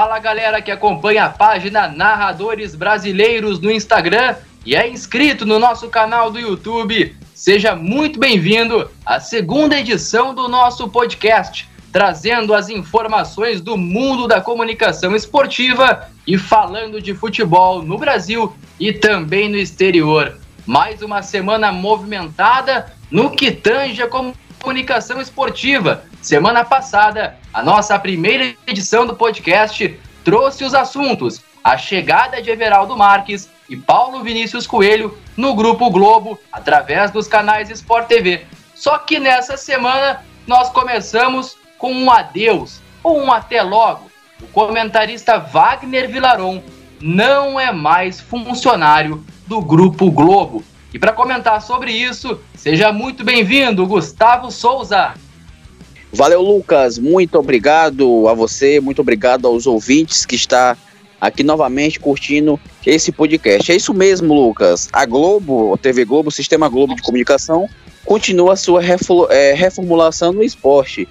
Fala galera que acompanha a página Narradores Brasileiros no Instagram e é inscrito no nosso canal do YouTube. Seja muito bem-vindo à segunda edição do nosso podcast, trazendo as informações do mundo da comunicação esportiva e falando de futebol no Brasil e também no exterior. Mais uma semana movimentada no que tange a comunicação esportiva. Semana passada, a nossa primeira edição do podcast trouxe os assuntos: a chegada de Everaldo Marques e Paulo Vinícius Coelho no Grupo Globo, através dos canais Sport TV. Só que nessa semana nós começamos com um adeus ou um até logo. O comentarista Wagner Vilaron não é mais funcionário do Grupo Globo. E para comentar sobre isso, seja muito bem-vindo, Gustavo Souza. Valeu, Lucas. Muito obrigado a você, muito obrigado aos ouvintes que está aqui novamente curtindo esse podcast. É isso mesmo, Lucas. A Globo, a TV Globo, o Sistema Globo de Comunicação, continua a sua é, reformulação no esporte.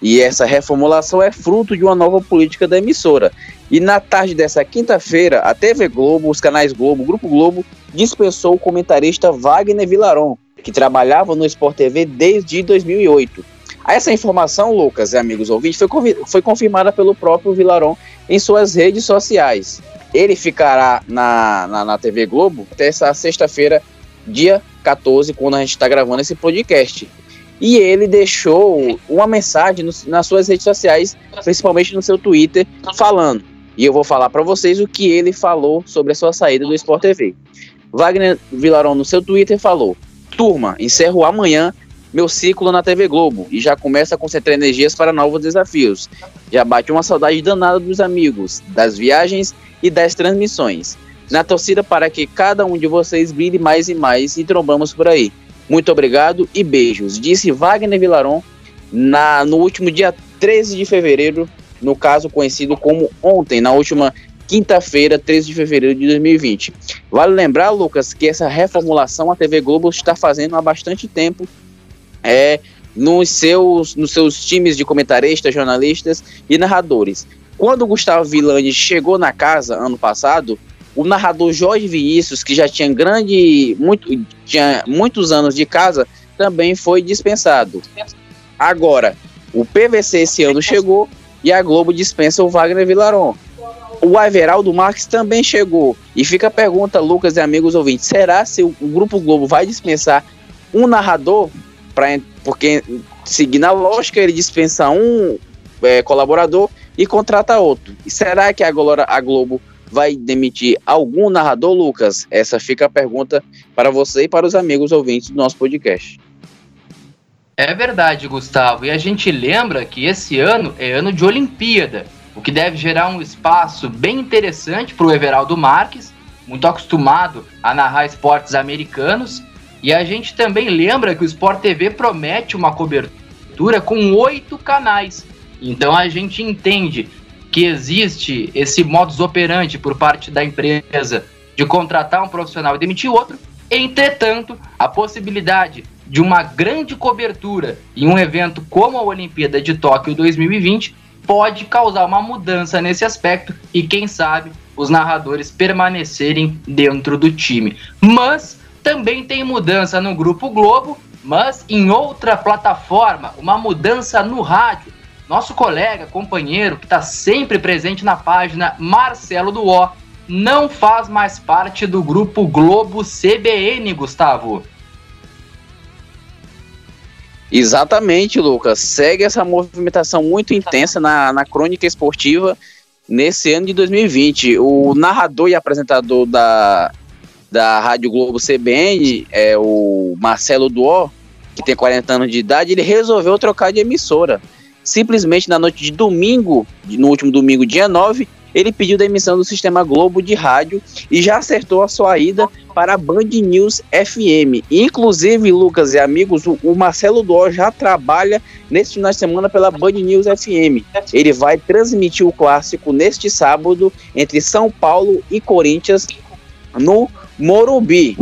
E essa reformulação é fruto de uma nova política da emissora. E na tarde dessa quinta-feira, a TV Globo, os canais Globo, o Grupo Globo, dispensou o comentarista Wagner Vilaron, que trabalhava no Sport TV desde 2008. Essa informação, Lucas e amigos ouvintes, foi, foi confirmada pelo próprio Vilaron em suas redes sociais. Ele ficará na, na, na TV Globo até essa sexta-feira, dia 14, quando a gente está gravando esse podcast. E ele deixou uma mensagem no, nas suas redes sociais, principalmente no seu Twitter, falando. E eu vou falar para vocês o que ele falou sobre a sua saída do Sport TV. Wagner Vilaron, no seu Twitter, falou: Turma, encerro amanhã meu ciclo na TV Globo e já começa a concentrar energias para novos desafios. Já bate uma saudade danada dos amigos, das viagens e das transmissões. Na torcida para que cada um de vocês brilhe mais e mais e trombamos por aí. Muito obrigado e beijos, disse Wagner Vilaron na, no último dia 13 de fevereiro, no caso conhecido como ontem, na última quinta-feira, 13 de fevereiro de 2020. Vale lembrar, Lucas, que essa reformulação a TV Globo está fazendo há bastante tempo é, nos, seus, nos seus times de comentaristas, jornalistas e narradores. Quando o Gustavo Villani chegou na casa ano passado, o narrador Jorge Vinícius, que já tinha grande, muito, tinha muitos anos de casa, também foi dispensado. Agora, o PVC esse ano chegou e a Globo dispensa o Wagner Vilaron. O Everaldo Marques também chegou. E fica a pergunta, Lucas e amigos ouvintes: será se o Grupo Globo vai dispensar um narrador porque seguindo a lógica, ele dispensa um é, colaborador e contrata outro. E será que agora a Globo vai demitir algum narrador, Lucas? Essa fica a pergunta para você e para os amigos ouvintes do nosso podcast. É verdade, Gustavo. E a gente lembra que esse ano é ano de Olimpíada, o que deve gerar um espaço bem interessante para o Everaldo Marques, muito acostumado a narrar esportes americanos e a gente também lembra que o Sport TV promete uma cobertura com oito canais. Então a gente entende que existe esse modus operandi por parte da empresa de contratar um profissional e demitir outro. Entretanto, a possibilidade de uma grande cobertura em um evento como a Olimpíada de Tóquio 2020 pode causar uma mudança nesse aspecto e quem sabe os narradores permanecerem dentro do time. Mas também tem mudança no Grupo Globo, mas em outra plataforma, uma mudança no rádio. Nosso colega, companheiro, que está sempre presente na página, Marcelo Duó, não faz mais parte do Grupo Globo CBN, Gustavo. Exatamente, Lucas. Segue essa movimentação muito intensa na, na crônica esportiva nesse ano de 2020. O narrador e apresentador da da Rádio Globo CBN, é o Marcelo Duó, que tem 40 anos de idade, ele resolveu trocar de emissora. Simplesmente na noite de domingo, no último domingo, dia 9, ele pediu demissão do Sistema Globo de rádio e já acertou a sua ida para a Band News FM. Inclusive, Lucas e amigos, o, Marcelo Duó já trabalha neste final de semana pela Band News FM. Ele vai transmitir o clássico neste sábado entre São Paulo e Corinthians no Morumbi.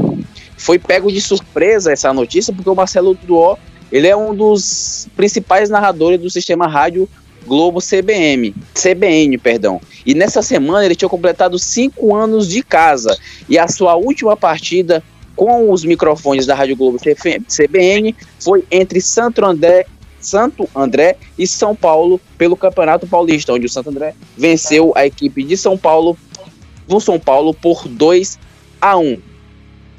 Foi pego de surpresa essa notícia, porque o Marcelo Duó ele é um dos principais narradores do sistema rádio Globo CBM, CBN, perdão. E nessa semana ele tinha completado cinco anos de casa e a sua última partida com os microfones da Rádio Globo CBN foi entre Santo André, Santo André e São Paulo pelo Campeonato Paulista, onde o Santo André venceu a equipe de São Paulo no São Paulo por 2 a 1.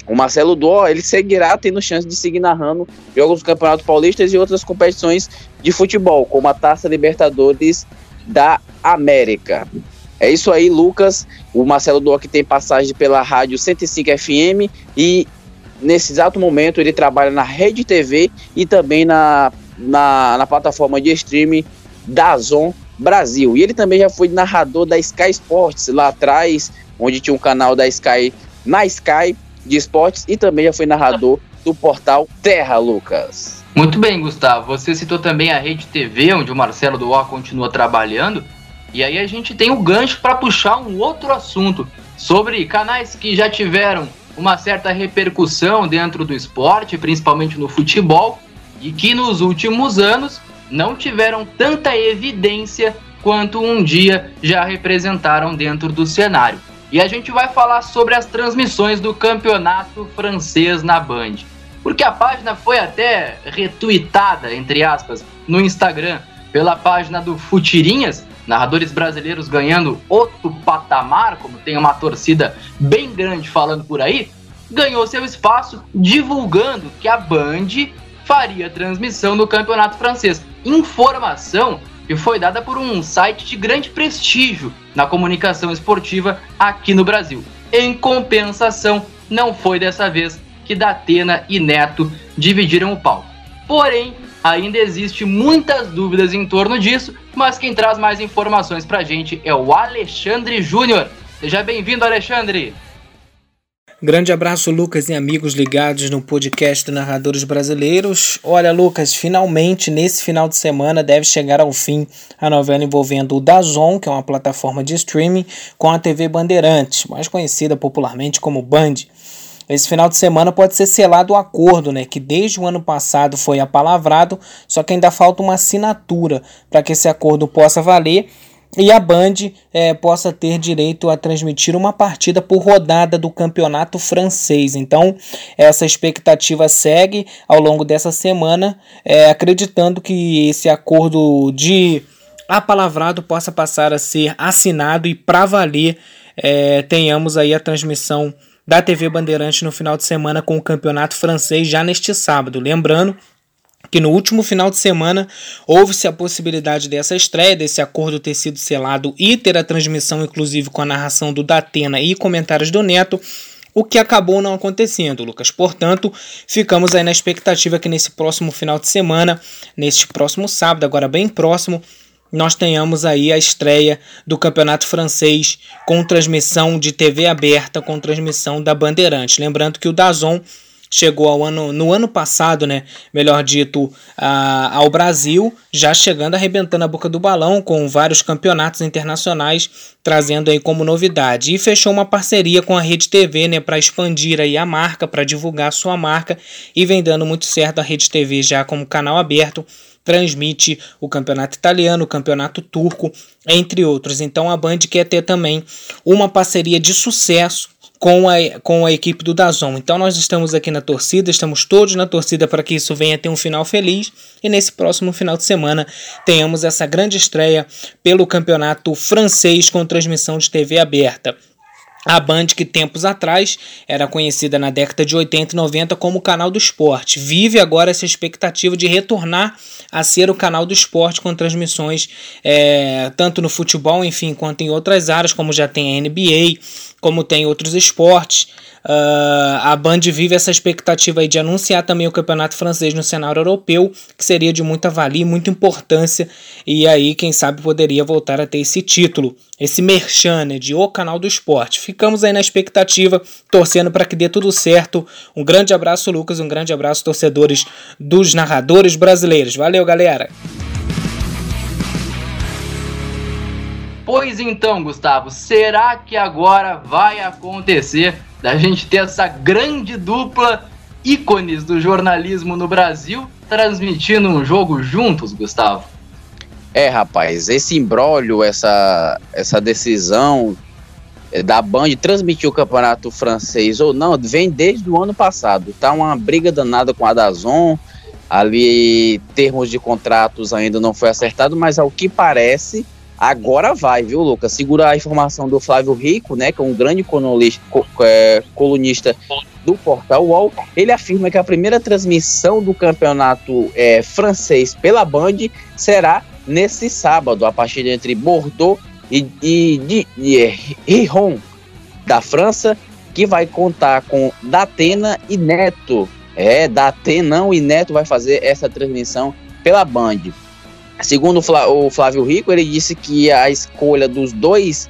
O Marcelo Dó, ele seguirá tendo chance de seguir narrando jogos do Campeonato Paulista e outras competições de futebol, como a Taça Libertadores da América. É isso aí, Lucas. O Marcelo Dó que tem passagem pela Rádio 105 FM e nesse exato momento ele trabalha na Rede TV e também na, na, na plataforma de streaming da Zon Brasil. E ele também já foi narrador da Sky Sports lá atrás, onde tinha um canal da Sky na Sky de esportes e também já foi narrador do portal Terra, Lucas. Muito bem, Gustavo. Você citou também a Rede TV, onde o Marcelo Doá continua trabalhando. E aí a gente tem o gancho para puxar um outro assunto sobre canais que já tiveram uma certa repercussão dentro do esporte, principalmente no futebol, e que nos últimos anos não tiveram tanta evidência quanto um dia já representaram dentro do cenário. E a gente vai falar sobre as transmissões do campeonato francês na Band. Porque a página foi até retuitada, entre aspas, no Instagram, pela página do Futirinhas, narradores brasileiros ganhando outro patamar, como tem uma torcida bem grande falando por aí, ganhou seu espaço divulgando que a Band faria transmissão do campeonato francês. Informação que foi dada por um site de grande prestígio na comunicação esportiva aqui no Brasil. Em compensação, não foi dessa vez que Datena e Neto dividiram o palco. Porém, ainda existe muitas dúvidas em torno disso, mas quem traz mais informações pra gente é o Alexandre Júnior. Seja bem-vindo, Alexandre! Grande abraço, Lucas e amigos ligados no podcast do Narradores Brasileiros. Olha, Lucas, finalmente nesse final de semana deve chegar ao fim a novela envolvendo o Dazon, que é uma plataforma de streaming, com a TV Bandeirantes, mais conhecida popularmente como Band. Esse final de semana pode ser selado o acordo, né, que desde o ano passado foi apalavrado, só que ainda falta uma assinatura para que esse acordo possa valer e a Band é, possa ter direito a transmitir uma partida por rodada do campeonato francês. Então, essa expectativa segue ao longo dessa semana, é, acreditando que esse acordo de apalavrado possa passar a ser assinado e para valer é, tenhamos aí a transmissão da TV Bandeirante no final de semana com o campeonato francês já neste sábado. Lembrando que no último final de semana houve-se a possibilidade dessa estreia, desse acordo ter sido selado e ter a transmissão, inclusive com a narração do Datena e comentários do Neto, o que acabou não acontecendo, Lucas. Portanto, ficamos aí na expectativa que nesse próximo final de semana, neste próximo sábado, agora bem próximo, nós tenhamos aí a estreia do Campeonato Francês com transmissão de TV aberta, com transmissão da Bandeirantes. Lembrando que o Dazon chegou ao ano, no ano passado, né, melhor dito, a, ao Brasil, já chegando arrebentando a boca do balão com vários campeonatos internacionais, trazendo aí como novidade. E fechou uma parceria com a Rede TV, né, para expandir aí a marca, para divulgar a sua marca e vem dando muito certo a Rede TV já como canal aberto transmite o campeonato italiano, o campeonato turco, entre outros. Então a Band quer ter também uma parceria de sucesso com a, com a equipe do Dazon. Então nós estamos aqui na torcida, estamos todos na torcida para que isso venha ter um final feliz e nesse próximo final de semana tenhamos essa grande estreia pelo campeonato francês com transmissão de TV aberta. A Band, que tempos atrás era conhecida na década de 80 e 90 como canal do esporte, vive agora essa expectativa de retornar a ser o canal do esporte com transmissões é, tanto no futebol, enfim, quanto em outras áreas, como já tem a NBA, como tem outros esportes. Uh, a Band vive essa expectativa aí de anunciar também o campeonato francês no cenário europeu, que seria de muita valia, muita importância, e aí, quem sabe, poderia voltar a ter esse título, esse merchan né, de O Canal do Esporte. Ficamos aí na expectativa, torcendo para que dê tudo certo. Um grande abraço, Lucas, um grande abraço, torcedores dos narradores brasileiros. Valeu, galera! Pois então, Gustavo, será que agora vai acontecer da gente ter essa grande dupla ícones do jornalismo no Brasil transmitindo um jogo juntos, Gustavo? É, rapaz, esse imbróglio, essa, essa decisão é, da Band transmitir o campeonato francês ou não, vem desde o ano passado. Tá uma briga danada com a Dazon. Ali, termos de contratos ainda não foi acertado, mas ao que parece, agora vai, viu, Lucas? Segura a informação do Flávio Rico, né, que é um grande colunista, é, do portal UOL. Ele afirma que a primeira transmissão do campeonato é, francês pela Band será nesse sábado, a partir entre Bordeaux e, e, e, e Riron, da França, que vai contar com Datena e Neto. É, Datenão e Neto vai fazer essa transmissão pela Band. Segundo o Flávio Rico, ele disse que a escolha dos dois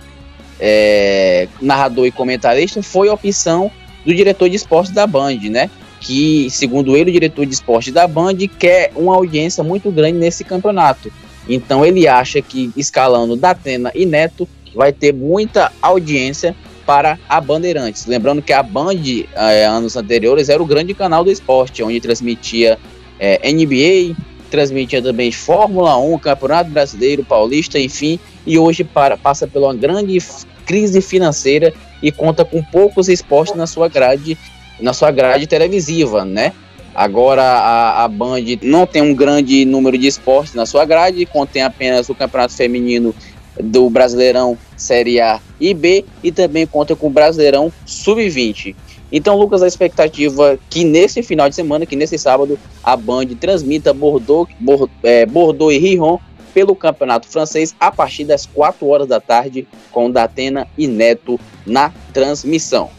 é, narrador e comentarista foi opção do diretor de esporte da Band, né? Que, segundo ele, o diretor de esporte da Band quer uma audiência muito grande nesse campeonato. Então ele acha que escalando Datena e Neto vai ter muita audiência para a Bandeirantes. Lembrando que a Band, eh, anos anteriores, era o grande canal do esporte, onde transmitia eh, NBA, transmitia também Fórmula 1, Campeonato Brasileiro, Paulista, enfim, e hoje para, passa por uma grande crise financeira e conta com poucos esportes na sua grade, na sua grade televisiva, né? Agora a, a Band não tem um grande número de esportes na sua grade, contém apenas o Campeonato Feminino do Brasileirão Série A e B e também conta com o Brasileirão Sub-20. Então, Lucas, a expectativa que nesse final de semana, que nesse sábado, a Band transmita Bordeaux, Bordeaux, é, Bordeaux e Riron pelo Campeonato Francês a partir das 4 horas da tarde, com Datena e Neto na transmissão.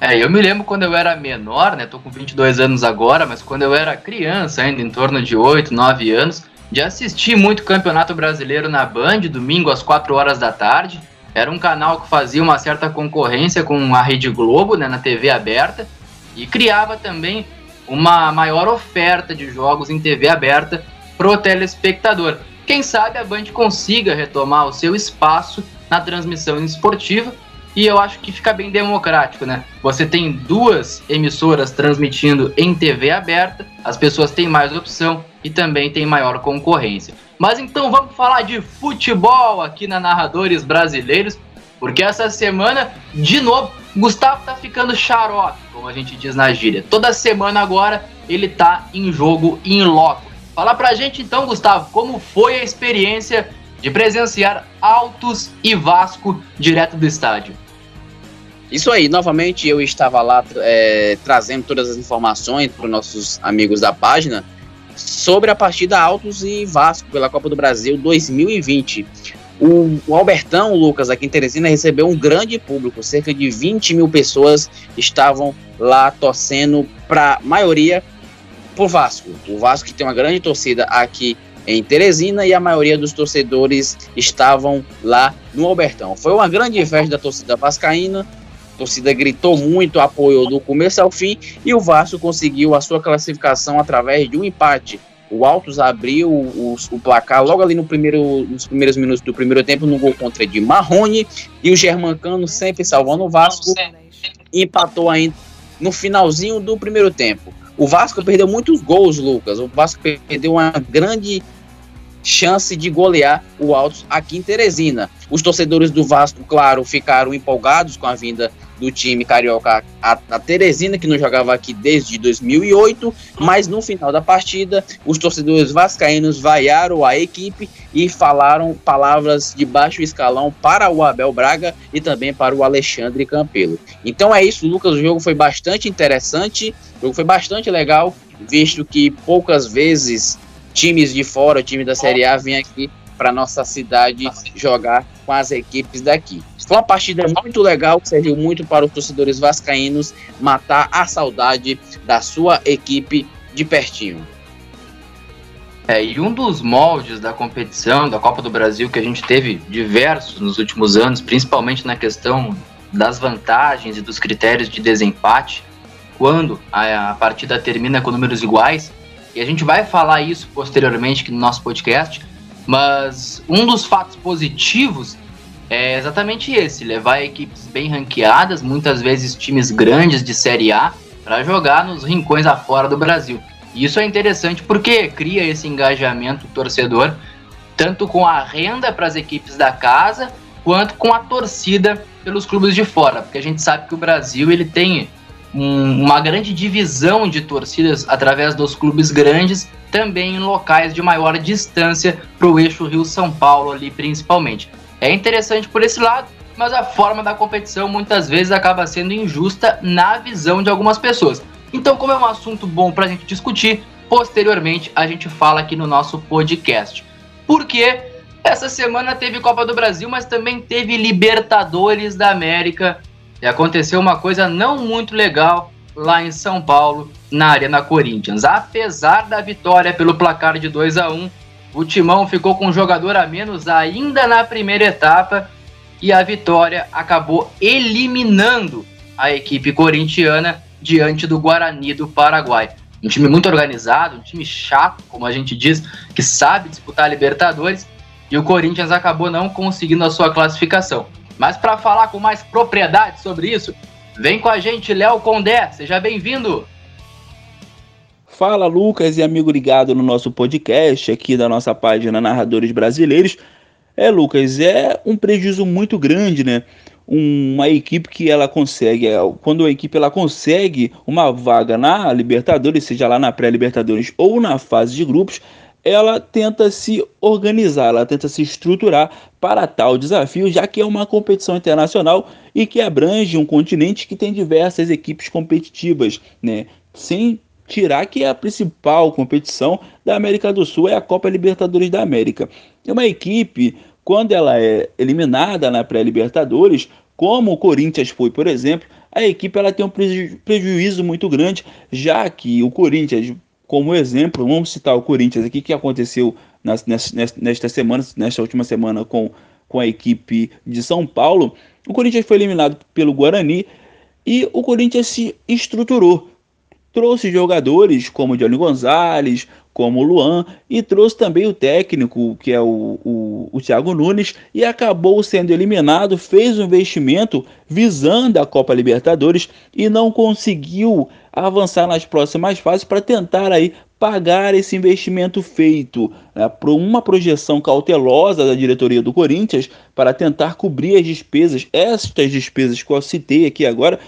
É, eu me lembro quando eu era menor, né? Tô com 22 anos agora, mas quando eu era criança, ainda em torno de 8, 9 anos, de assistir muito Campeonato Brasileiro na Band, domingo às 4 horas da tarde. Era um canal que fazia uma certa concorrência com a Rede Globo, né, na TV aberta, e criava também uma maior oferta de jogos em TV aberta pro telespectador. Quem sabe a Band consiga retomar o seu espaço na transmissão esportiva e eu acho que fica bem democrático, né? Você tem duas emissoras transmitindo em TV aberta, as pessoas têm mais opção e também tem maior concorrência. Mas então vamos falar de futebol aqui na Narradores Brasileiros, porque essa semana, de novo, Gustavo tá ficando xarope, como a gente diz na gíria. Toda semana agora ele tá em jogo em loco. Fala pra gente então, Gustavo, como foi a experiência de presenciar Altos e Vasco direto do estádio? Isso aí, novamente eu estava lá é, trazendo todas as informações para os nossos amigos da página sobre a partida Altos e Vasco pela Copa do Brasil 2020. O, o, Albertão, Lucas, aqui em Teresina, recebeu um grande público, cerca de 20 mil pessoas estavam lá torcendo para maioria por Vasco. O Vasco que tem uma grande torcida aqui em Teresina e a maioria dos torcedores estavam lá no Albertão. Foi uma grande festa da torcida vascaína, torcida gritou muito, apoiou do começo ao fim e o Vasco conseguiu a sua classificação através de um empate. O Altos abriu o, o, placar logo ali no primeiro, nos primeiros minutos do primeiro tempo no gol contra de Marrone e o Germancano sempre salvando o Vasco empatou ainda no finalzinho do primeiro tempo. O Vasco perdeu muitos gols, Lucas. O Vasco perdeu uma grande chance de golear o Altos aqui em Teresina. Os torcedores do Vasco, claro, ficaram empolgados com a vinda do time carioca a, a Teresina, que não jogava aqui desde 2008, mas no final da partida, os torcedores vascaínos vaiaram a equipe e falaram palavras de baixo escalão para o Abel Braga e também para o Alexandre Campelo. Então é isso, Lucas, o jogo foi bastante interessante, o jogo foi bastante legal, visto que poucas vezes times de fora, time da Série A, vêm aqui para nossa cidade jogar com as equipes daqui. Foi uma partida muito legal, que serviu muito para os torcedores vascaínos matar a saudade da sua equipe de pertinho. É, e um dos moldes da competição, da Copa do Brasil, que a gente teve diversos nos últimos anos, principalmente na questão das vantagens e dos critérios de desempate, quando a, a partida termina com números iguais, e a gente vai falar isso posteriormente no nosso podcast, mas um dos fatos positivos é exatamente esse: levar equipes bem ranqueadas, muitas vezes times grandes de Série A, para jogar nos rincões afora do Brasil. E isso é interessante porque cria esse engajamento torcedor tanto com a renda para as equipes da casa, quanto com a torcida pelos clubes de fora, porque a gente sabe que o Brasil ele tem um, uma grande divisão de torcidas através dos clubes grandes, também em locais de maior distância para o eixo Rio-São Paulo ali principalmente. É interessante por esse lado, mas a forma da competição muitas vezes acaba sendo injusta na visão de algumas pessoas. Então, como é um assunto bom para a gente discutir, posteriormente a gente fala aqui no nosso podcast. Porque essa semana teve Copa do Brasil, mas também teve Libertadores da América. E aconteceu uma coisa não muito legal lá em São Paulo, na Arena Corinthians. Apesar da vitória pelo placar de 2 a 1 o Timão ficou com um jogador a menos ainda na primeira etapa e a vitória acabou eliminando a equipe corintiana diante do Guarani do Paraguai. Um time muito organizado, um time chato, como a gente diz, que sabe disputar a Libertadores, e o Corinthians acabou não conseguindo a sua classificação. Mas para falar com mais propriedade sobre isso, vem com a gente Léo Condé, seja bem-vindo. Fala Lucas e amigo ligado no nosso podcast aqui da nossa página Narradores Brasileiros. É, Lucas, é um prejuízo muito grande, né? uma equipe que ela consegue, é, quando a equipe ela consegue uma vaga na Libertadores, seja lá na pré-Libertadores ou na fase de grupos, ela tenta se organizar, ela tenta se estruturar para tal desafio, já que é uma competição internacional e que abrange um continente que tem diversas equipes competitivas, né? Sem tirar que a principal competição da América do Sul é a Copa Libertadores da América. É uma equipe quando ela é eliminada na pré-Libertadores, como o Corinthians foi, por exemplo, a equipe ela tem um preju prejuízo muito grande, já que o Corinthians, como exemplo, vamos citar o Corinthians aqui, que aconteceu nas, nesta, nesta semana, nesta última semana com, com a equipe de São Paulo, o Corinthians foi eliminado pelo Guarani e o Corinthians se estruturou. Trouxe jogadores como Johnny Gonzalez, como o Luan, e trouxe também o técnico, que é o, o, o Thiago Nunes, e acabou sendo eliminado, fez um investimento visando a Copa Libertadores e não conseguiu avançar nas próximas fases para tentar aí pagar esse investimento feito né, por uma projeção cautelosa da diretoria do Corinthians para tentar cobrir as despesas, estas despesas que eu citei aqui agora,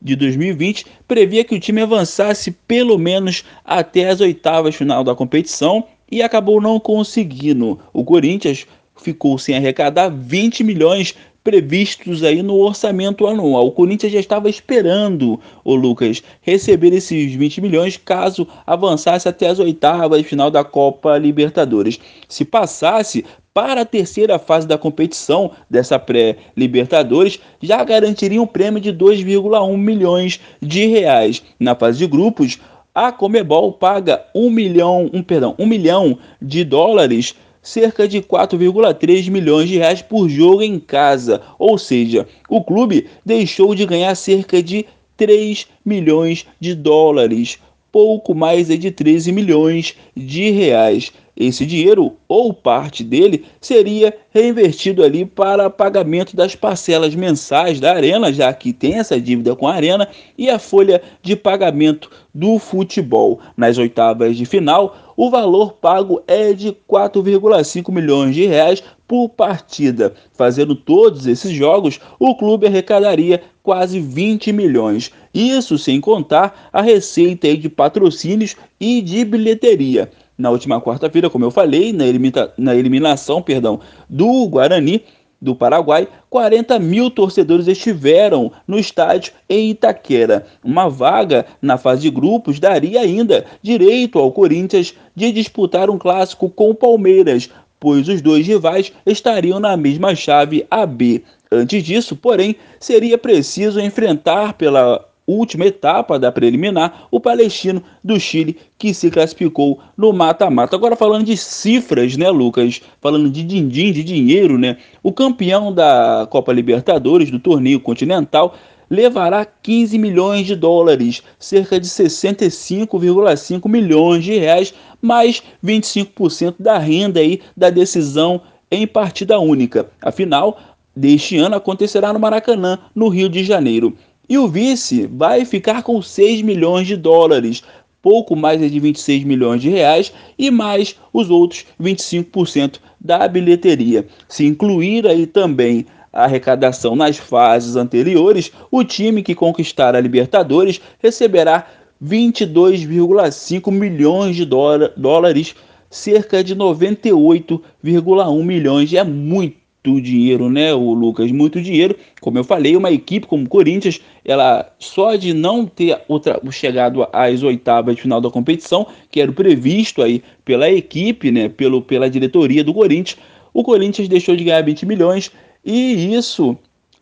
de 2020 previa que o time avançasse pelo menos até as oitavas final da competição e acabou não conseguindo. O Corinthians ficou sem arrecadar 20 milhões previstos aí no orçamento anual. O Corinthians já estava esperando o Lucas receber esses 20 milhões caso avançasse até as oitavas final da Copa Libertadores. Se passasse, para a terceira fase da competição dessa pré-Libertadores já garantiria um prêmio de 2,1 milhões de reais. Na fase de grupos, a Comebol paga 1 milhão, um, perdão, 1 milhão de dólares, cerca de 4,3 milhões de reais por jogo em casa. Ou seja, o clube deixou de ganhar cerca de 3 milhões de dólares, pouco mais de 13 milhões de reais. Esse dinheiro, ou parte dele, seria reinvestido ali para pagamento das parcelas mensais da Arena, já que tem essa dívida com a Arena, e a folha de pagamento do futebol. Nas oitavas de final, o valor pago é de 4,5 milhões de reais por partida. Fazendo todos esses jogos, o clube arrecadaria quase 20 milhões. Isso sem contar a receita de patrocínios e de bilheteria na última quarta-feira, como eu falei, na, elimina na eliminação perdão, do Guarani do Paraguai, 40 mil torcedores estiveram no estádio em Itaquera. Uma vaga na fase de grupos daria ainda direito ao Corinthians de disputar um clássico com o Palmeiras, pois os dois rivais estariam na mesma chave AB. Antes disso, porém, seria preciso enfrentar pela última etapa da preliminar, o Palestino do Chile, que se classificou no mata-mata. Agora falando de cifras, né, Lucas? Falando de din-din, de dinheiro, né? O campeão da Copa Libertadores, do torneio continental, levará 15 milhões de dólares, cerca de 65,5 milhões de reais, mais 25% da renda aí da decisão em partida única. Afinal, deste ano acontecerá no Maracanã, no Rio de Janeiro. E o vice vai ficar com 6 milhões de dólares, pouco mais de 26 milhões de reais e mais os outros 25% da bilheteria. Se incluir aí também a arrecadação nas fases anteriores, o time que conquistar a Libertadores receberá 22,5 milhões de dólares, cerca de 98,1 milhões. É muito dinheiro, né, o Lucas? Muito dinheiro. Como eu falei, uma equipe como o Corinthians, ela só de não ter outra, chegado às oitavas de final da competição, que era previsto aí pela equipe, né, pelo, pela diretoria do Corinthians, o Corinthians deixou de ganhar 20 milhões e isso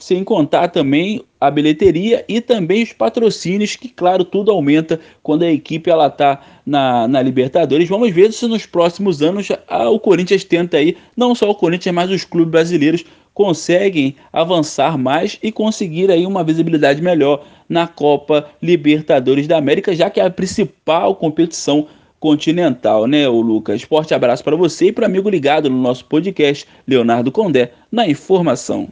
sem contar também a bilheteria e também os patrocínios, que claro, tudo aumenta quando a equipe ela tá na, na Libertadores. Vamos ver se nos próximos anos a, o Corinthians tenta aí, não só o Corinthians, mas os clubes brasileiros conseguem avançar mais e conseguir aí uma visibilidade melhor na Copa Libertadores da América, já que é a principal competição continental, né, o Lucas? Forte abraço para você e para amigo ligado no nosso podcast, Leonardo Condé, na informação.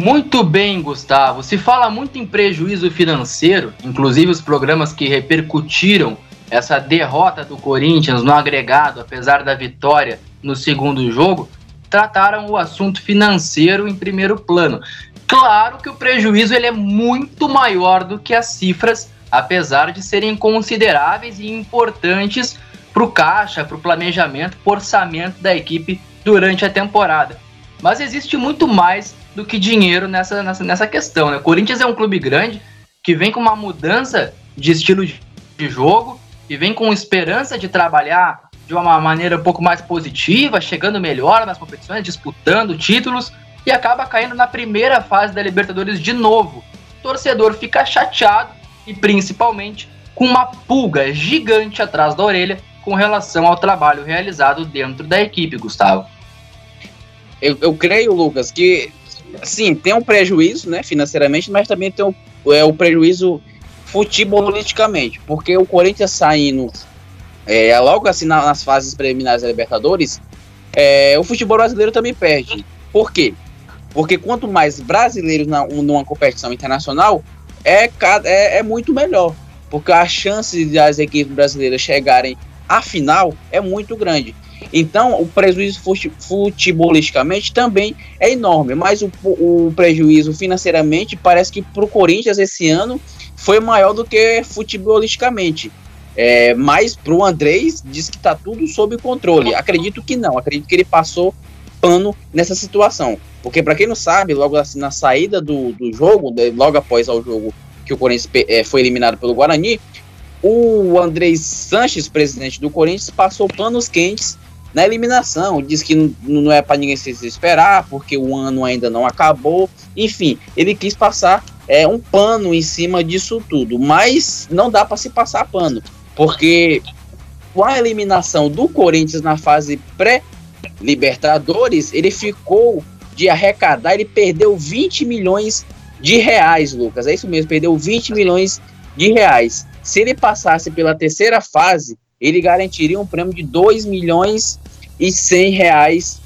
Muito bem, Gustavo. Se fala muito em prejuízo financeiro, inclusive os programas que repercutiram essa derrota do Corinthians no agregado, apesar da vitória no segundo jogo, trataram o assunto financeiro em primeiro plano. Claro que o prejuízo ele é muito maior do que as cifras, apesar de serem consideráveis e importantes para o caixa, para o planejamento, para orçamento da equipe durante a temporada. Mas existe muito mais do que dinheiro nessa, nessa, nessa questão. Né? O Corinthians é um clube grande que vem com uma mudança de estilo de, jogo e vem com esperança de trabalhar de uma maneira um pouco mais positiva, chegando melhor nas competições, disputando títulos e acaba caindo na primeira fase da Libertadores de novo. O torcedor fica chateado e principalmente com uma pulga gigante atrás da orelha com relação ao trabalho realizado dentro da equipe, Gustavo. Eu, eu creio, Lucas, que sim, tem um prejuízo, né, financeiramente, mas também tem um, é, o prejuízo futebolisticamente, porque o Corinthians saindo é, logo assim na, nas fases preliminares da Libertadores, é, o futebol brasileiro também perde. Por quê? Porque quanto mais brasileiros na, numa competição internacional, é, é, é muito melhor. Porque a chance das equipes brasileiras chegarem à final é muito grande. Então, o prejuízo futebolisticamente também é enorme, mas o, o prejuízo financeiramente parece que para o Corinthians esse ano foi maior do que futebolisticamente. É, mas para o Andrés diz que está tudo sob controle. Acredito que não, acredito que ele passou pano nessa situação. Porque, para quem não sabe, logo assim, na saída do, do jogo, logo após o jogo que o Corinthians é, foi eliminado pelo Guarani, o Andrés Sanches, presidente do Corinthians, passou panos quentes na eliminação. Diz que não, é para ninguém se esperar, porque o ano ainda não acabou. Enfim, ele quis passar é, um pano em cima disso tudo, mas não dá para se passar pano, porque com a eliminação do Corinthians na fase pré-Libertadores, ele ficou de arrecadar, ele perdeu 20 milhões de reais, Lucas. É isso mesmo, perdeu 20 milhões de reais. Se ele passasse pela terceira fase, ele garantiria um prêmio de 2 milhões e 100 reais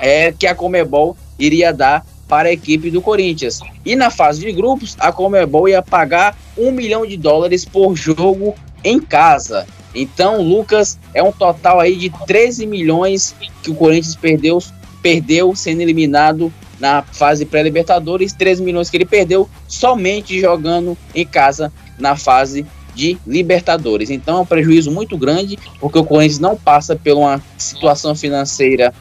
é, que a Comebol iria dar para a equipe do Corinthians. E na fase de grupos, a Comebol ia pagar um milhão de dólares por jogo em casa. Então, Lucas, é um total aí de 13 milhões que o Corinthians perdeu, perdeu sendo eliminado na fase pré-libertadores, 13 milhões que ele perdeu somente jogando em casa na fase de Libertadores. Então é um prejuízo muito grande, porque o Corinthians não passa por uma situação financeira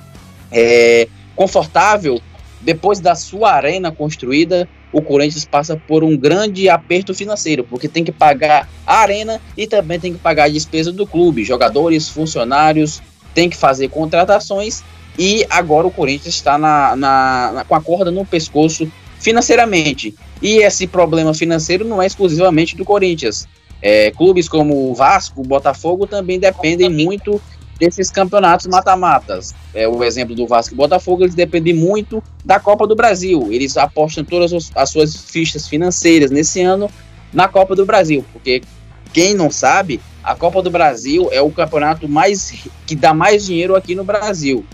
é, confortável. Depois da sua arena construída, o Corinthians passa por um grande aperto financeiro, porque tem que pagar a arena e também tem que pagar a despesa do clube, jogadores, funcionários, tem que fazer contratações e agora o Corinthians está na, na, na, com a corda no pescoço financeiramente. E esse problema financeiro não é exclusivamente do Corinthians. É, clubes como o Vasco, o Botafogo também dependem muito desses campeonatos mata-matas. É, o exemplo do Vasco e Botafogo, eles dependem muito da Copa do Brasil. Eles apostam todas as suas fichas financeiras nesse ano na Copa do Brasil, porque quem não sabe, a Copa do Brasil é o campeonato mais que dá mais dinheiro aqui no Brasil.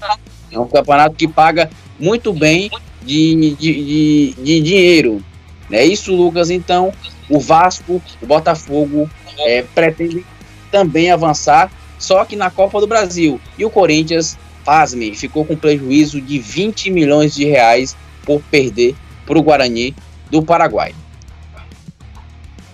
É um campeonato que paga muito bem de, de, de, de dinheiro. É isso, Lucas. Então, o Vasco, o Botafogo é, pretendem também avançar, só que na Copa do Brasil. E o Corinthians, pasme, ficou com prejuízo de 20 milhões de reais por perder para o Guarani do Paraguai.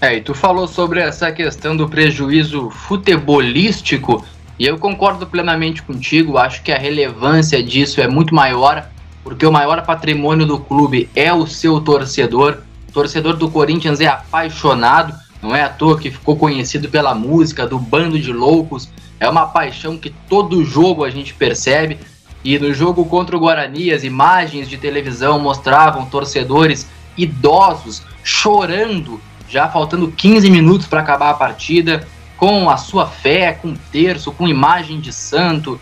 É, e tu falou sobre essa questão do prejuízo futebolístico, e eu concordo plenamente contigo, acho que a relevância disso é muito maior, porque o maior patrimônio do clube é o seu torcedor. Torcedor do Corinthians é apaixonado, não é à toa que ficou conhecido pela música do Bando de Loucos. É uma paixão que todo jogo a gente percebe. E no jogo contra o Guarani, as imagens de televisão mostravam torcedores idosos chorando já faltando 15 minutos para acabar a partida, com a sua fé, com terço, com imagem de santo.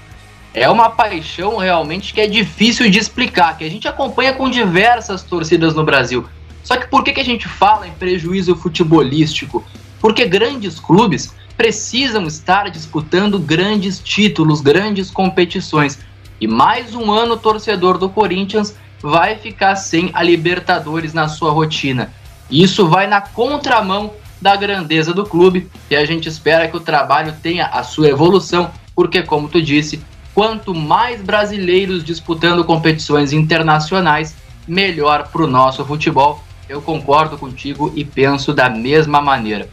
É uma paixão realmente que é difícil de explicar, que a gente acompanha com diversas torcidas no Brasil. Só que por que, que a gente fala em prejuízo futebolístico? Porque grandes clubes precisam estar disputando grandes títulos, grandes competições. E mais um ano o torcedor do Corinthians vai ficar sem a Libertadores na sua rotina. Isso vai na contramão da grandeza do clube e a gente espera que o trabalho tenha a sua evolução, porque, como tu disse, quanto mais brasileiros disputando competições internacionais, melhor para o nosso futebol. Eu concordo contigo e penso da mesma maneira.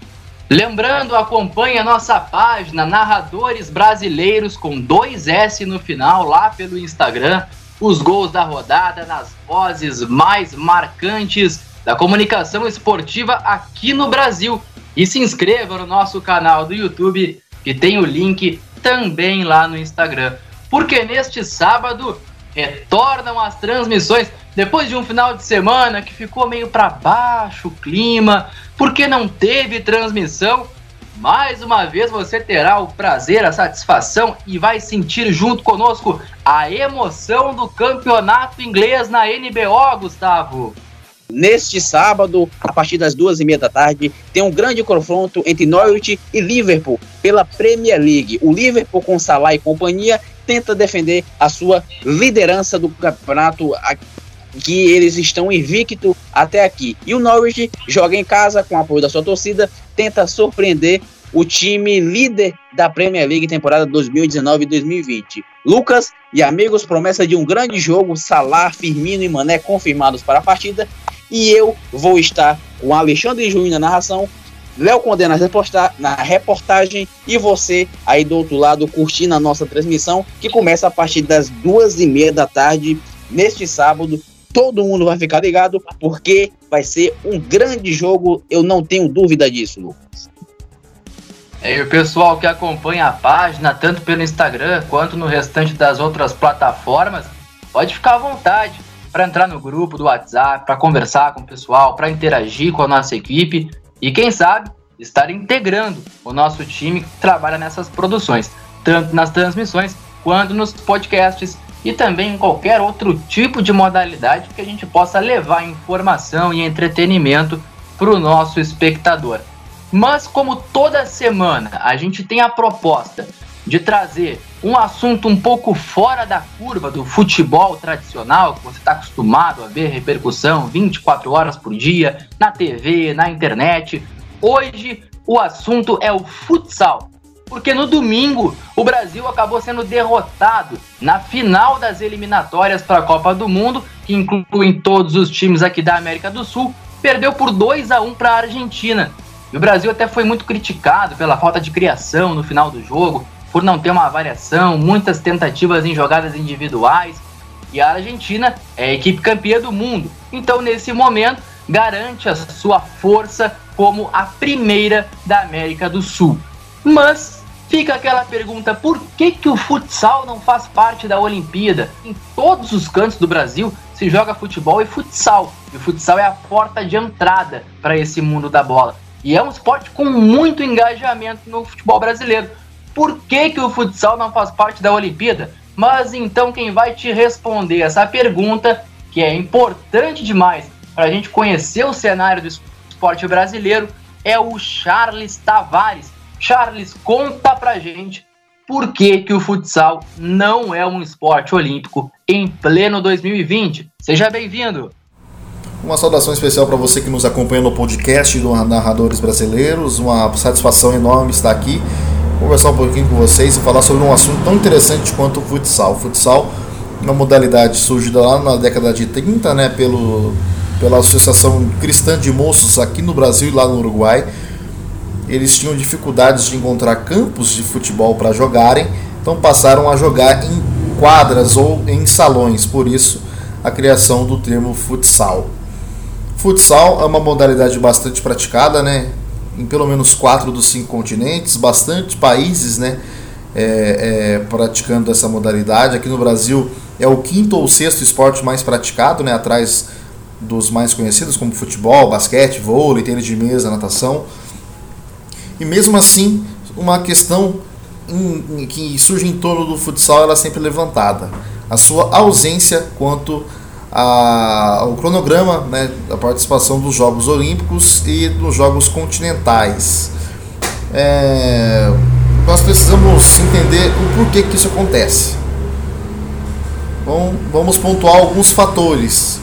Lembrando, acompanhe a nossa página Narradores Brasileiros com dois S no final lá pelo Instagram. Os gols da rodada nas vozes mais marcantes da comunicação esportiva aqui no Brasil. E se inscreva no nosso canal do YouTube, que tem o link também lá no Instagram. Porque neste sábado retornam as transmissões depois de um final de semana que ficou meio para baixo o clima, porque não teve transmissão. Mais uma vez você terá o prazer, a satisfação e vai sentir junto conosco a emoção do campeonato inglês na NBO, Gustavo. Neste sábado, a partir das duas e meia da tarde, tem um grande confronto entre Norwich e Liverpool pela Premier League. O Liverpool, com Salah e companhia, tenta defender a sua liderança do campeonato que eles estão invicto até aqui. E o Norwich joga em casa com o apoio da sua torcida, tenta surpreender o time líder da Premier League temporada 2019-2020. Lucas e amigos, promessa de um grande jogo, Salah, Firmino e Mané confirmados para a partida e eu vou estar com Alexandre Júnior na narração, Léo Condé na, na reportagem e você aí do outro lado curtindo a nossa transmissão que começa a partir das duas e meia da tarde neste sábado. Todo mundo vai ficar ligado porque vai ser um grande jogo, eu não tenho dúvida disso, Lucas. É, e o pessoal que acompanha a página, tanto pelo Instagram quanto no restante das outras plataformas, pode ficar à vontade para entrar no grupo do WhatsApp, para conversar com o pessoal, para interagir com a nossa equipe e, quem sabe, estar integrando o nosso time que trabalha nessas produções, tanto nas transmissões quanto nos podcasts e também em qualquer outro tipo de modalidade que a gente possa levar informação e entretenimento para o nosso espectador. Mas como toda semana a gente tem a proposta de trazer um assunto um pouco fora da curva do futebol tradicional, que você está acostumado a ver repercussão 24 horas por dia, na TV, na internet. Hoje o assunto é o futsal. Porque no domingo o Brasil acabou sendo derrotado na final das eliminatórias para a Copa do Mundo, que incluem todos os times aqui da América do Sul, perdeu por 2 a 1 para a Argentina. E o Brasil até foi muito criticado pela falta de criação no final do jogo, por não ter uma variação, muitas tentativas em jogadas individuais. E a Argentina é a equipe campeã do mundo. Então, nesse momento, garante a sua força como a primeira da América do Sul. Mas fica aquela pergunta: por que, que o futsal não faz parte da Olimpíada? Em todos os cantos do Brasil se joga futebol e futsal. E o futsal é a porta de entrada para esse mundo da bola. E é um esporte com muito engajamento no futebol brasileiro por que, que o futsal não faz parte da Olimpíada? Mas então quem vai te responder essa pergunta, que é importante demais para a gente conhecer o cenário do esporte brasileiro, é o Charles Tavares. Charles, conta pra gente por que, que o futsal não é um esporte olímpico em pleno 2020. Seja bem-vindo! Uma saudação especial para você que nos acompanha no podcast do Narradores Brasileiros. Uma satisfação enorme estar aqui, conversar um pouquinho com vocês e falar sobre um assunto tão interessante quanto o futsal. O futsal, uma modalidade surgida lá na década de 30, né, pelo, pela Associação Cristã de Moços aqui no Brasil e lá no Uruguai. Eles tinham dificuldades de encontrar campos de futebol para jogarem, então passaram a jogar em quadras ou em salões, por isso a criação do termo futsal. Futsal é uma modalidade bastante praticada, né? Em pelo menos quatro dos cinco continentes, bastante países, né? É, é, praticando essa modalidade. Aqui no Brasil é o quinto ou sexto esporte mais praticado, né? Atrás dos mais conhecidos como futebol, basquete, vôlei, tênis de mesa, natação. E mesmo assim, uma questão em, em, que surge em torno do futsal ela é sempre levantada. A sua ausência quanto a, o cronograma né, da participação dos Jogos Olímpicos e dos Jogos Continentais. É, nós precisamos entender o porquê que isso acontece. Bom, vamos pontuar alguns fatores.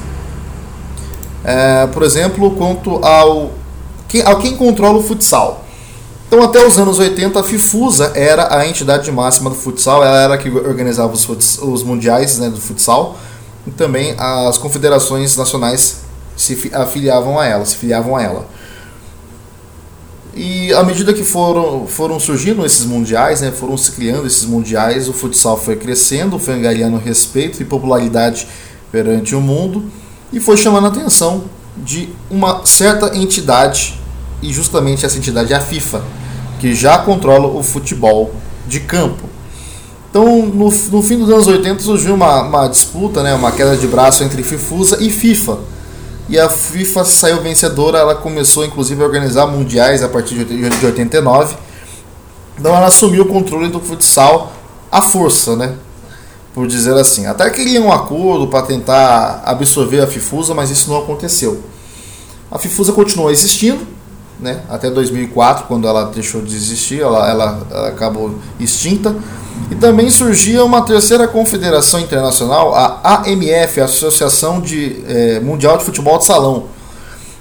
É, por exemplo, quanto ao quem, ao quem controla o futsal. Então, até os anos 80, a FIFUSA era a entidade máxima do futsal, ela era a que organizava os, os mundiais né, do futsal e também as confederações nacionais se afiliavam a ela, se filiavam a ela. E à medida que foram, foram surgindo esses mundiais, né, foram se criando esses mundiais, o futsal foi crescendo, foi angariando respeito e popularidade perante o mundo e foi chamando a atenção de uma certa entidade, e justamente essa entidade é a FIFA, que já controla o futebol de campo. Então, no, no fim dos anos 80 surgiu uma, uma disputa, né, uma queda de braço entre FIFUSA e FIFA. E a FIFA saiu vencedora, ela começou inclusive a organizar mundiais a partir de 89. Então ela assumiu o controle do futsal à força, né? Por dizer assim. Até queria um acordo para tentar absorver a FIFUSA, mas isso não aconteceu. A FIFUSA continuou existindo, né? Até 2004, quando ela deixou de existir, ela, ela, acabou extinta. E também surgia uma terceira confederação internacional, a AMF, a Associação de, é, Mundial de Futebol de Salão.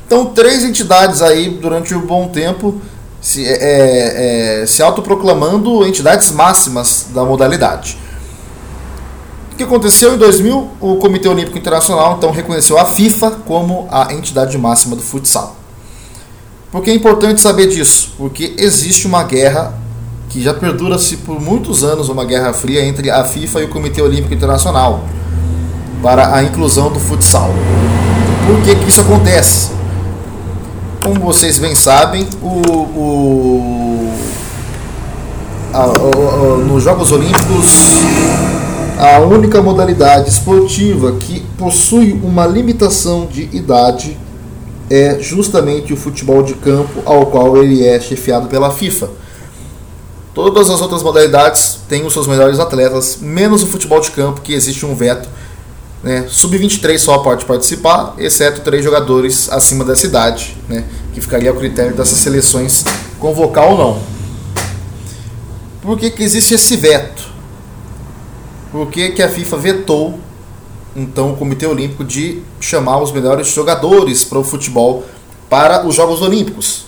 Então, três entidades aí, durante um bom tempo, se, é, é, se autoproclamando entidades máximas da modalidade. O que aconteceu em 2000? O Comitê Olímpico Internacional então reconheceu a FIFA como a entidade máxima do futsal. Por que é importante saber disso? Porque existe uma guerra que já perdura-se por muitos anos uma guerra fria entre a FIFA e o Comitê Olímpico Internacional para a inclusão do futsal. Por que, que isso acontece? Como vocês bem sabem, o, o, a, a, nos Jogos Olímpicos, a única modalidade esportiva que possui uma limitação de idade é justamente o futebol de campo, ao qual ele é chefiado pela FIFA. Todas as outras modalidades têm os seus melhores atletas, menos o futebol de campo, que existe um veto. Né? Sub-23 só pode participar, exceto três jogadores acima dessa idade, né? que ficaria ao critério dessas seleções convocar ou não. Por que, que existe esse veto? Por que, que a FIFA vetou então o Comitê Olímpico de chamar os melhores jogadores para o futebol para os Jogos Olímpicos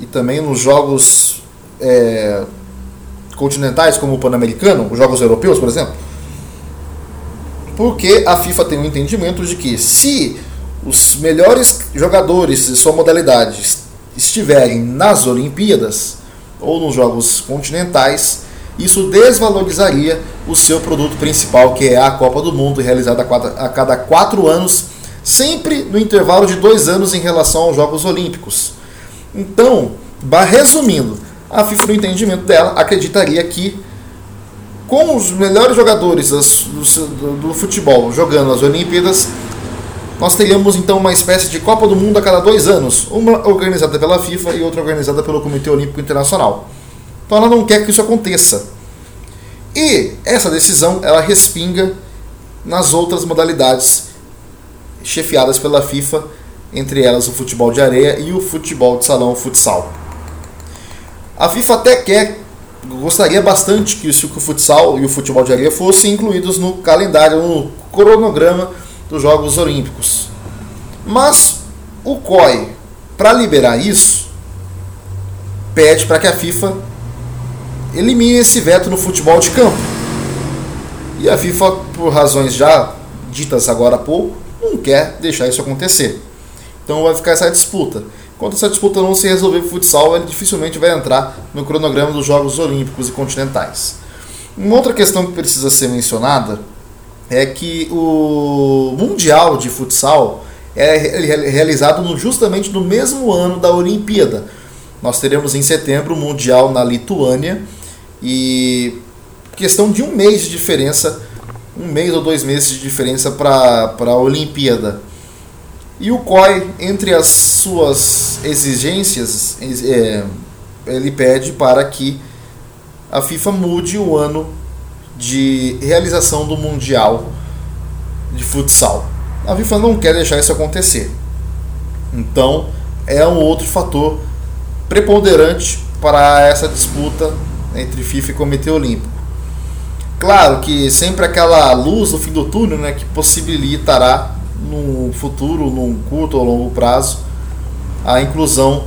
e também nos Jogos é, continentais, como o Pan-Americano, os Jogos Europeus, por exemplo? Porque a FIFA tem um entendimento de que se os melhores jogadores de sua modalidade estiverem nas Olimpíadas ou nos Jogos Continentais, isso desvalorizaria o seu produto principal, que é a Copa do Mundo, realizada a cada quatro anos, sempre no intervalo de dois anos em relação aos Jogos Olímpicos. Então, resumindo, a FIFA, no entendimento dela, acreditaria que com os melhores jogadores do, futebol jogando as Olimpíadas, nós teríamos então uma espécie de Copa do Mundo a cada dois anos, uma organizada pela FIFA e outra organizada pelo Comitê Olímpico Internacional. Então ela não quer que isso aconteça. E essa decisão ela respinga nas outras modalidades chefiadas pela FIFA, entre elas o futebol de areia e o futebol de salão, o futsal. A FIFA até quer, gostaria bastante que o futsal e o futebol de areia fossem incluídos no calendário, no cronograma dos Jogos Olímpicos. Mas o COI, para liberar isso, pede para que a FIFA elimine esse veto no futebol de campo. E a FIFA, por razões já ditas agora há pouco, não quer deixar isso acontecer. Então vai ficar essa disputa. Enquanto essa disputa não se resolver o futsal, ele dificilmente vai entrar no cronograma dos Jogos Olímpicos e Continentais. Uma outra questão que precisa ser mencionada é que o Mundial de Futsal é realizado justamente no mesmo ano da Olimpíada. Nós teremos em setembro o Mundial na Lituânia e questão de um mês de diferença, um mês ou dois meses de diferença para a Olimpíada. E o COI, entre as suas exigências, é, ele pede para que a FIFA mude o ano de realização do Mundial de futsal. A FIFA não quer deixar isso acontecer. Então, é um outro fator preponderante para essa disputa entre FIFA e Comitê Olímpico. Claro que sempre aquela luz no fim do túnel né, que possibilitará no futuro, num curto ou longo prazo, a inclusão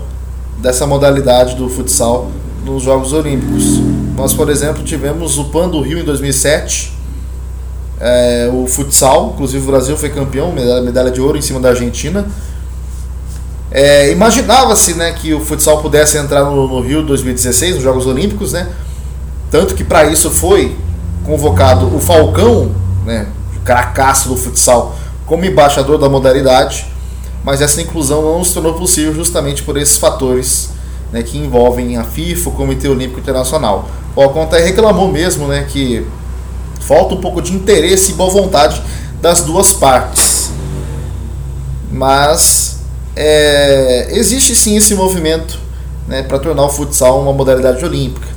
dessa modalidade do futsal nos Jogos Olímpicos. Nós, por exemplo, tivemos o PAN do Rio em 2007, é, o futsal, inclusive o Brasil foi campeão, medalha, medalha de ouro em cima da Argentina. É, Imaginava-se né, que o futsal pudesse entrar no, no Rio 2016, nos Jogos Olímpicos, né? tanto que para isso foi convocado o Falcão, né, cracaço do futsal, como embaixador da modalidade, mas essa inclusão não se tornou possível justamente por esses fatores né, que envolvem a FIFA, o Comitê Olímpico Internacional. O Alconte reclamou mesmo né, que falta um pouco de interesse e boa vontade das duas partes. Mas é, existe sim esse movimento né, para tornar o futsal uma modalidade olímpica.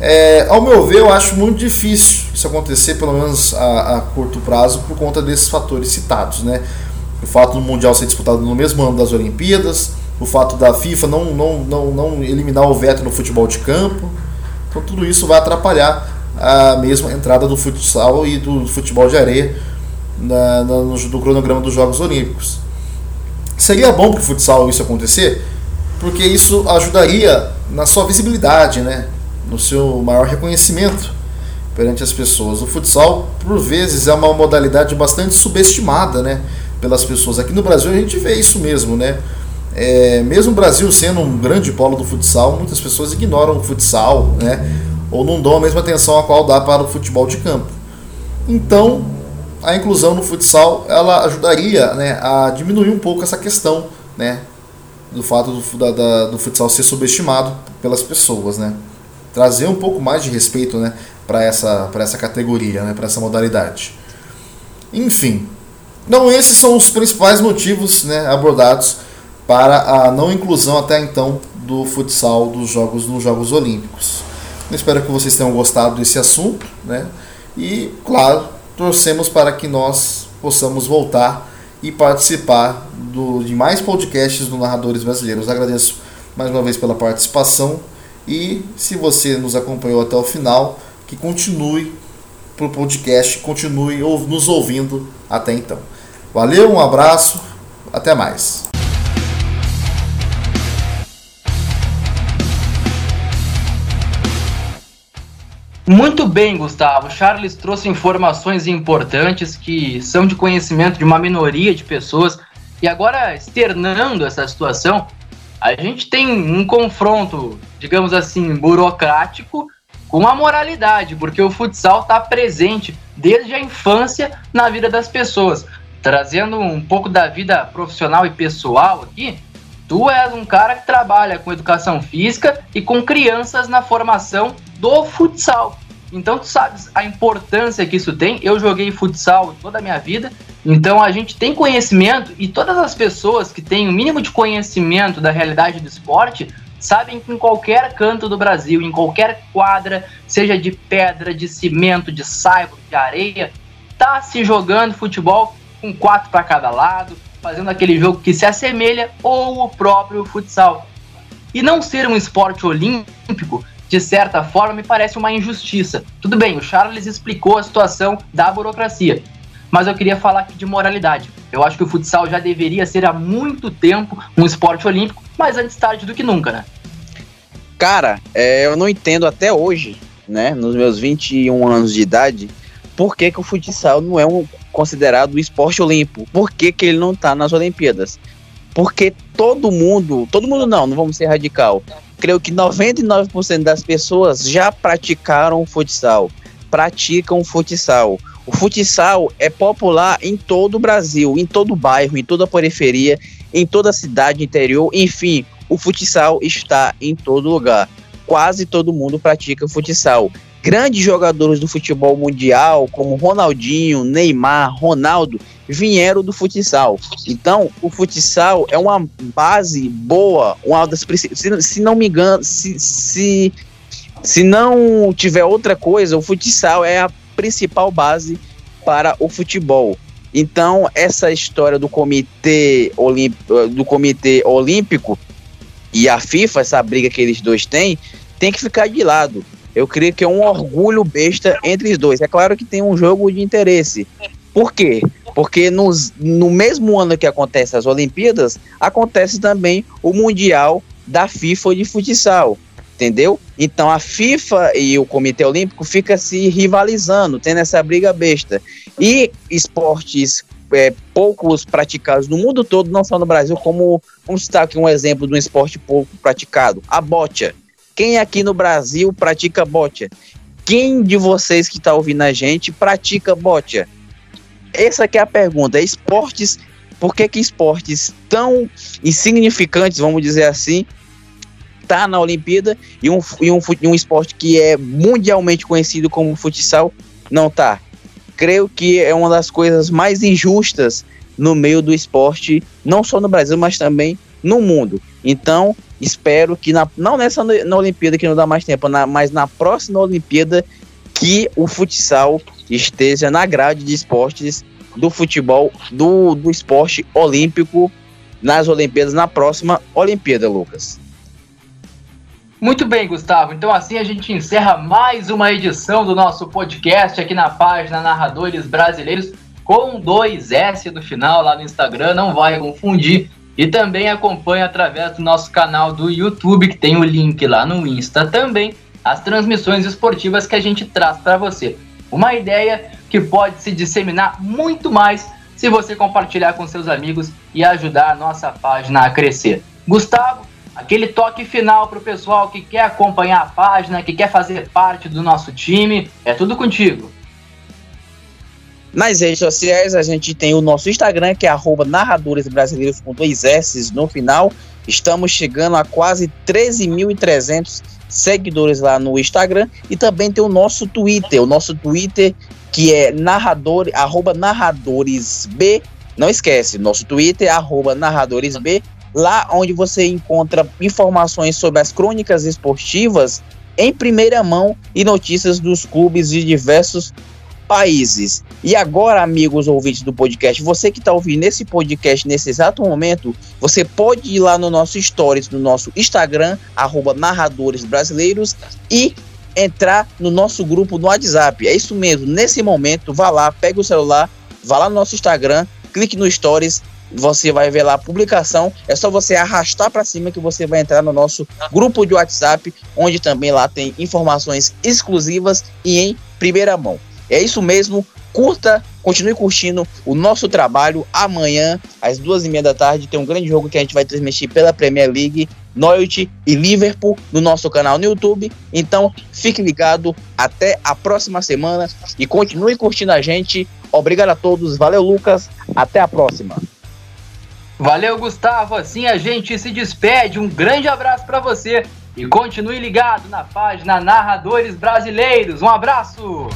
É, ao meu ver, eu acho muito difícil isso acontecer, pelo menos a, a, curto prazo, por conta desses fatores citados. Né? O fato do Mundial ser disputado no mesmo ano das Olimpíadas, o fato da FIFA não, não, não, não eliminar o veto no futebol de campo. Então, tudo isso vai atrapalhar a mesma entrada do futsal e do futebol de areia na, na, no, no cronograma dos Jogos Olímpicos. Seria bom para o futsal isso acontecer, porque isso ajudaria na sua visibilidade, né? no seu maior reconhecimento perante as pessoas. O futsal, por vezes, é uma modalidade bastante subestimada né, pelas pessoas. Aqui no Brasil a gente vê isso mesmo, né? É, mesmo o Brasil sendo um grande polo do futsal, muitas pessoas ignoram o futsal, né? Ou não dão a mesma atenção a qual dá para o futebol de campo. Então, a inclusão no futsal ela ajudaria né, a diminuir um pouco essa questão, né? Do fato do, da, da, do futsal ser subestimado pelas pessoas, né? trazer um pouco mais de respeito né, para essa, essa categoria, né, para essa modalidade. Enfim, então esses são os principais motivos né, abordados para a não inclusão até então do futsal dos jogos nos Jogos Olímpicos. Eu espero que vocês tenham gostado desse assunto, né? E claro, torcemos para que nós possamos voltar e participar do, de mais podcasts do Narradores Brasileiros. Agradeço mais uma vez pela participação e se você nos acompanhou até o final, que continue para o podcast, continue nos ouvindo até então. Valeu, um abraço, até mais. Muito bem, Gustavo. Charles trouxe informações importantes que são de conhecimento de uma minoria de pessoas. E agora, externando essa situação, a gente tem um confronto, digamos assim, burocrático com a moralidade, porque o futsal está presente desde a infância na vida das pessoas. Trazendo um pouco da vida profissional e pessoal aqui, tu és um cara que trabalha com educação física e com crianças na formação do futsal. Então tu sabes a importância que isso tem. Eu joguei futsal toda a minha vida, então a gente tem conhecimento e todas as pessoas que têm o mínimo de conhecimento da realidade do esporte sabem que em qualquer canto do Brasil, em qualquer quadra, seja de pedra, de cimento, de saibro, de areia, tá se jogando futebol com quatro para cada lado, fazendo aquele jogo que se assemelha ou o próprio futsal. E não ser um esporte olímpico de certa forma, me parece uma injustiça. Tudo bem, o Charles explicou a situação da burocracia, mas eu queria falar aqui de moralidade. Eu acho que o futsal já deveria ser há muito tempo um esporte olímpico, mas antes tarde do que nunca, né? Cara, é, eu não entendo até hoje, né, nos meus 21 anos de idade, por que, que o futsal não é um, considerado um esporte olímpico? Por que, que ele não está nas Olimpíadas? Porque todo mundo, todo mundo não, não vamos ser radical. Creio que 99% das pessoas já praticaram futsal, praticam futsal. O futsal é popular em todo o Brasil, em todo o bairro, em toda a periferia, em toda a cidade interior, enfim, o futsal está em todo lugar. Quase todo mundo pratica futsal. Grandes jogadores do futebol mundial, como Ronaldinho, Neymar, Ronaldo, vieram do futsal. Então, o futsal é uma base boa, uma das se, se não me engano, se, se, se não tiver outra coisa, o futsal é a principal base para o futebol. Então, essa história do comitê, do comitê olímpico e a FIFA, essa briga que eles dois têm, tem que ficar de lado. Eu creio que é um orgulho besta entre os dois. É claro que tem um jogo de interesse. Por quê? Porque nos, no mesmo ano que acontece as Olimpíadas, acontece também o Mundial da FIFA de futsal. Entendeu? Então a FIFA e o Comitê Olímpico fica se rivalizando, tendo essa briga besta. E esportes é, poucos praticados no mundo todo, não só no Brasil, como vamos citar aqui um exemplo de um esporte pouco praticado, a bocha. Quem aqui no Brasil pratica bocha? Quem de vocês que está ouvindo a gente pratica bocha? Essa é a pergunta. Esportes, por que que esportes tão insignificantes, vamos dizer assim, tá na Olimpíada e um, e um, um esporte que é mundialmente conhecido como futsal não tá? creio que é uma das coisas mais injustas no meio do esporte, não só no Brasil, mas também no mundo. Então, espero que, na, não nessa na Olimpíada, que não dá mais tempo, na, mas na próxima Olimpíada, que o futsal esteja na grade de esportes do futebol, do, do esporte olímpico nas Olimpíadas, na próxima Olimpíada, Lucas. Muito bem, Gustavo. Então assim a gente encerra mais uma edição do nosso podcast aqui na página Narradores Brasileiros com dois S no final lá no Instagram, não vai confundir. E também acompanha através do nosso canal do YouTube, que tem o link lá no Insta também, as transmissões esportivas que a gente traz para você. Uma ideia que pode se disseminar muito mais se você compartilhar com seus amigos e ajudar a nossa página a crescer. Gustavo, aquele toque final para o pessoal que quer acompanhar a página, que quer fazer parte do nosso time. É tudo contigo. Nas redes sociais, a gente tem o nosso Instagram, que é narradoresbrasileiros com dois no final. Estamos chegando a quase 13.300 seguidores lá no Instagram. E também tem o nosso Twitter, o nosso Twitter que é narrador, arroba narradoresb. Não esquece, nosso Twitter arroba narradoresb lá onde você encontra informações sobre as crônicas esportivas em primeira mão e notícias dos clubes de diversos países. E agora, amigos ouvintes do podcast, você que está ouvindo esse podcast nesse exato momento, você pode ir lá no nosso stories, no nosso Instagram, arroba narradores brasileiros, e entrar no nosso grupo no WhatsApp. É isso mesmo, nesse momento, vá lá, pega o celular, vá lá no nosso Instagram, clique no Stories, você vai ver lá a publicação. É só você arrastar para cima que você vai entrar no nosso grupo de WhatsApp, onde também lá tem informações exclusivas e em primeira mão. É isso mesmo. Curta, continue curtindo o nosso trabalho. Amanhã, às duas e meia da tarde, tem um grande jogo que a gente vai transmitir pela Premier League, Norwich e Liverpool no nosso canal no YouTube. Então, fique ligado. Até a próxima semana e continue curtindo a gente. Obrigado a todos. Valeu, Lucas. Até a próxima. Valeu, Gustavo. Assim a gente se despede. Um grande abraço para você e continue ligado na página Narradores Brasileiros. Um abraço!